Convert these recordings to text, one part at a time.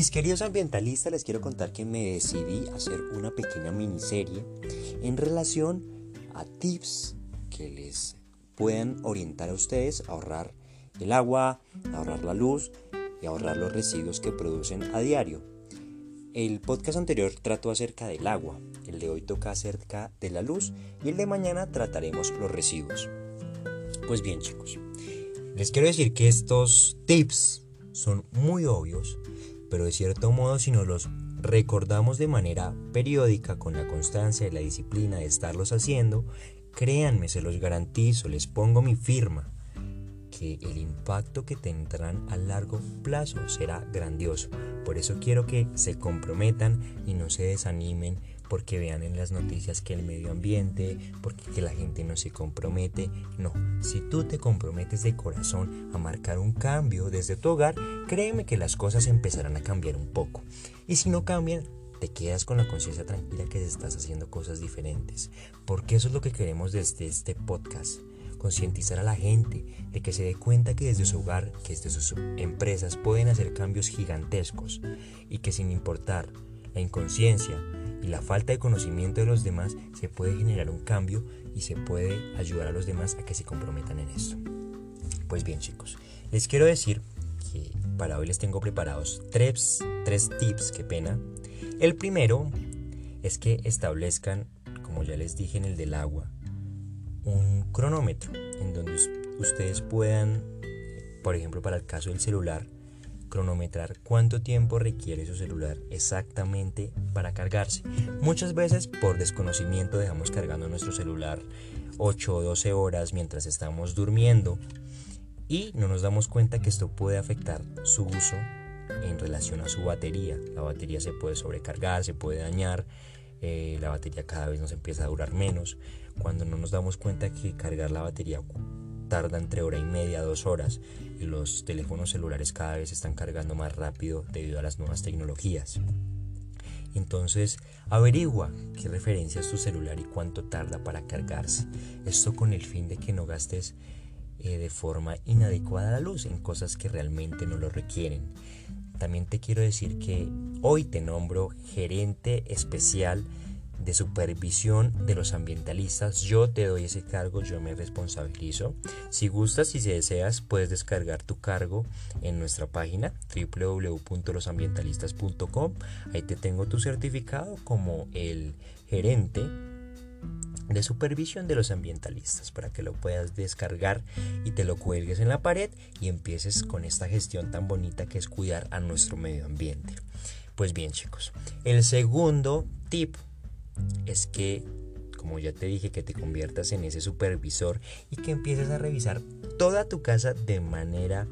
Mis queridos ambientalistas, les quiero contar que me decidí a hacer una pequeña miniserie en relación a tips que les puedan orientar a ustedes a ahorrar el agua, a ahorrar la luz y ahorrar los residuos que producen a diario. El podcast anterior trató acerca del agua, el de hoy toca acerca de la luz y el de mañana trataremos los residuos. Pues bien chicos, les quiero decir que estos tips son muy obvios, pero de cierto modo si nos los recordamos de manera periódica con la constancia y la disciplina de estarlos haciendo, créanme, se los garantizo, les pongo mi firma, que el impacto que tendrán a largo plazo será grandioso. Por eso quiero que se comprometan y no se desanimen porque vean en las noticias que el medio ambiente, porque que la gente no se compromete. No, si tú te comprometes de corazón a marcar un cambio desde tu hogar, créeme que las cosas empezarán a cambiar un poco. Y si no cambian, te quedas con la conciencia tranquila que estás haciendo cosas diferentes. Porque eso es lo que queremos desde este podcast. Concientizar a la gente de que se dé cuenta que desde su hogar, que desde sus empresas pueden hacer cambios gigantescos y que sin importar la inconsciencia, y la falta de conocimiento de los demás se puede generar un cambio y se puede ayudar a los demás a que se comprometan en esto. Pues bien chicos, les quiero decir que para hoy les tengo preparados tres, tres tips, qué pena. El primero es que establezcan, como ya les dije en el del agua, un cronómetro en donde ustedes puedan, por ejemplo para el caso del celular, cronometrar cuánto tiempo requiere su celular exactamente para cargarse. Muchas veces por desconocimiento dejamos cargando nuestro celular 8 o 12 horas mientras estamos durmiendo y no nos damos cuenta que esto puede afectar su uso en relación a su batería. La batería se puede sobrecargar, se puede dañar, eh, la batería cada vez nos empieza a durar menos. Cuando no nos damos cuenta que cargar la batería tarda entre hora y media, dos horas y los teléfonos celulares cada vez están cargando más rápido debido a las nuevas tecnologías. Entonces, averigua qué referencia es tu celular y cuánto tarda para cargarse. Esto con el fin de que no gastes eh, de forma inadecuada la luz en cosas que realmente no lo requieren. También te quiero decir que hoy te nombro gerente especial de supervisión de los ambientalistas. Yo te doy ese cargo, yo me responsabilizo. Si gustas y si deseas, puedes descargar tu cargo en nuestra página www.losambientalistas.com. Ahí te tengo tu certificado como el gerente de supervisión de los ambientalistas para que lo puedas descargar y te lo cuelgues en la pared y empieces con esta gestión tan bonita que es cuidar a nuestro medio ambiente. Pues bien chicos, el segundo tip es que, como ya te dije, que te conviertas en ese supervisor y que empieces a revisar toda tu casa de manera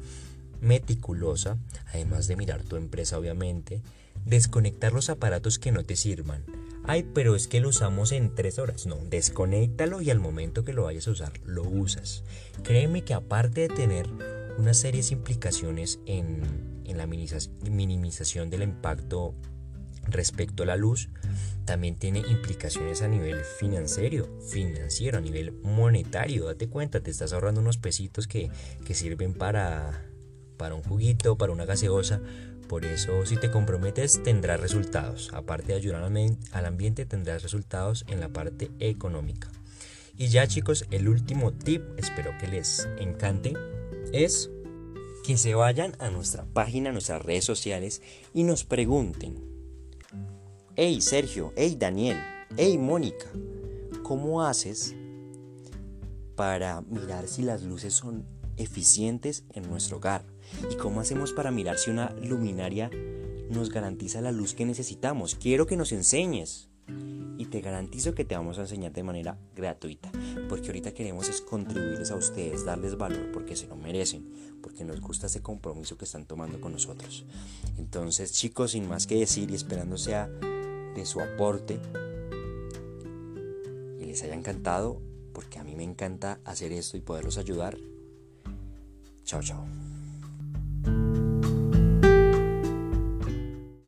meticulosa, además de mirar tu empresa obviamente, desconectar los aparatos que no te sirvan. Ay, pero es que lo usamos en tres horas. No, desconéctalo y al momento que lo vayas a usar, lo usas. Créeme que aparte de tener una serie de implicaciones en, en la minimización del impacto respecto a la luz, también tiene implicaciones a nivel financiero, financiero, a nivel monetario. Date cuenta, te estás ahorrando unos pesitos que, sirven para, para un juguito, para una gaseosa. Por eso, si te comprometes, tendrás resultados. Aparte de ayudar al ambiente, tendrás resultados en la parte económica. Y ya chicos, el último tip, espero que les encante, es que se vayan a nuestra página, a nuestras redes sociales y nos pregunten Hey Sergio, hey Daniel, hey Mónica, ¿cómo haces para mirar si las luces son eficientes en nuestro hogar? ¿Y cómo hacemos para mirar si una luminaria nos garantiza la luz que necesitamos? Quiero que nos enseñes. Y te garantizo que te vamos a enseñar de manera gratuita. Porque ahorita queremos es contribuirles a ustedes, darles valor porque se lo merecen. Porque nos gusta ese compromiso que están tomando con nosotros. Entonces chicos, sin más que decir y esperando sea de su aporte y les haya encantado, porque a mí me encanta hacer esto y poderlos ayudar. Chao, chao.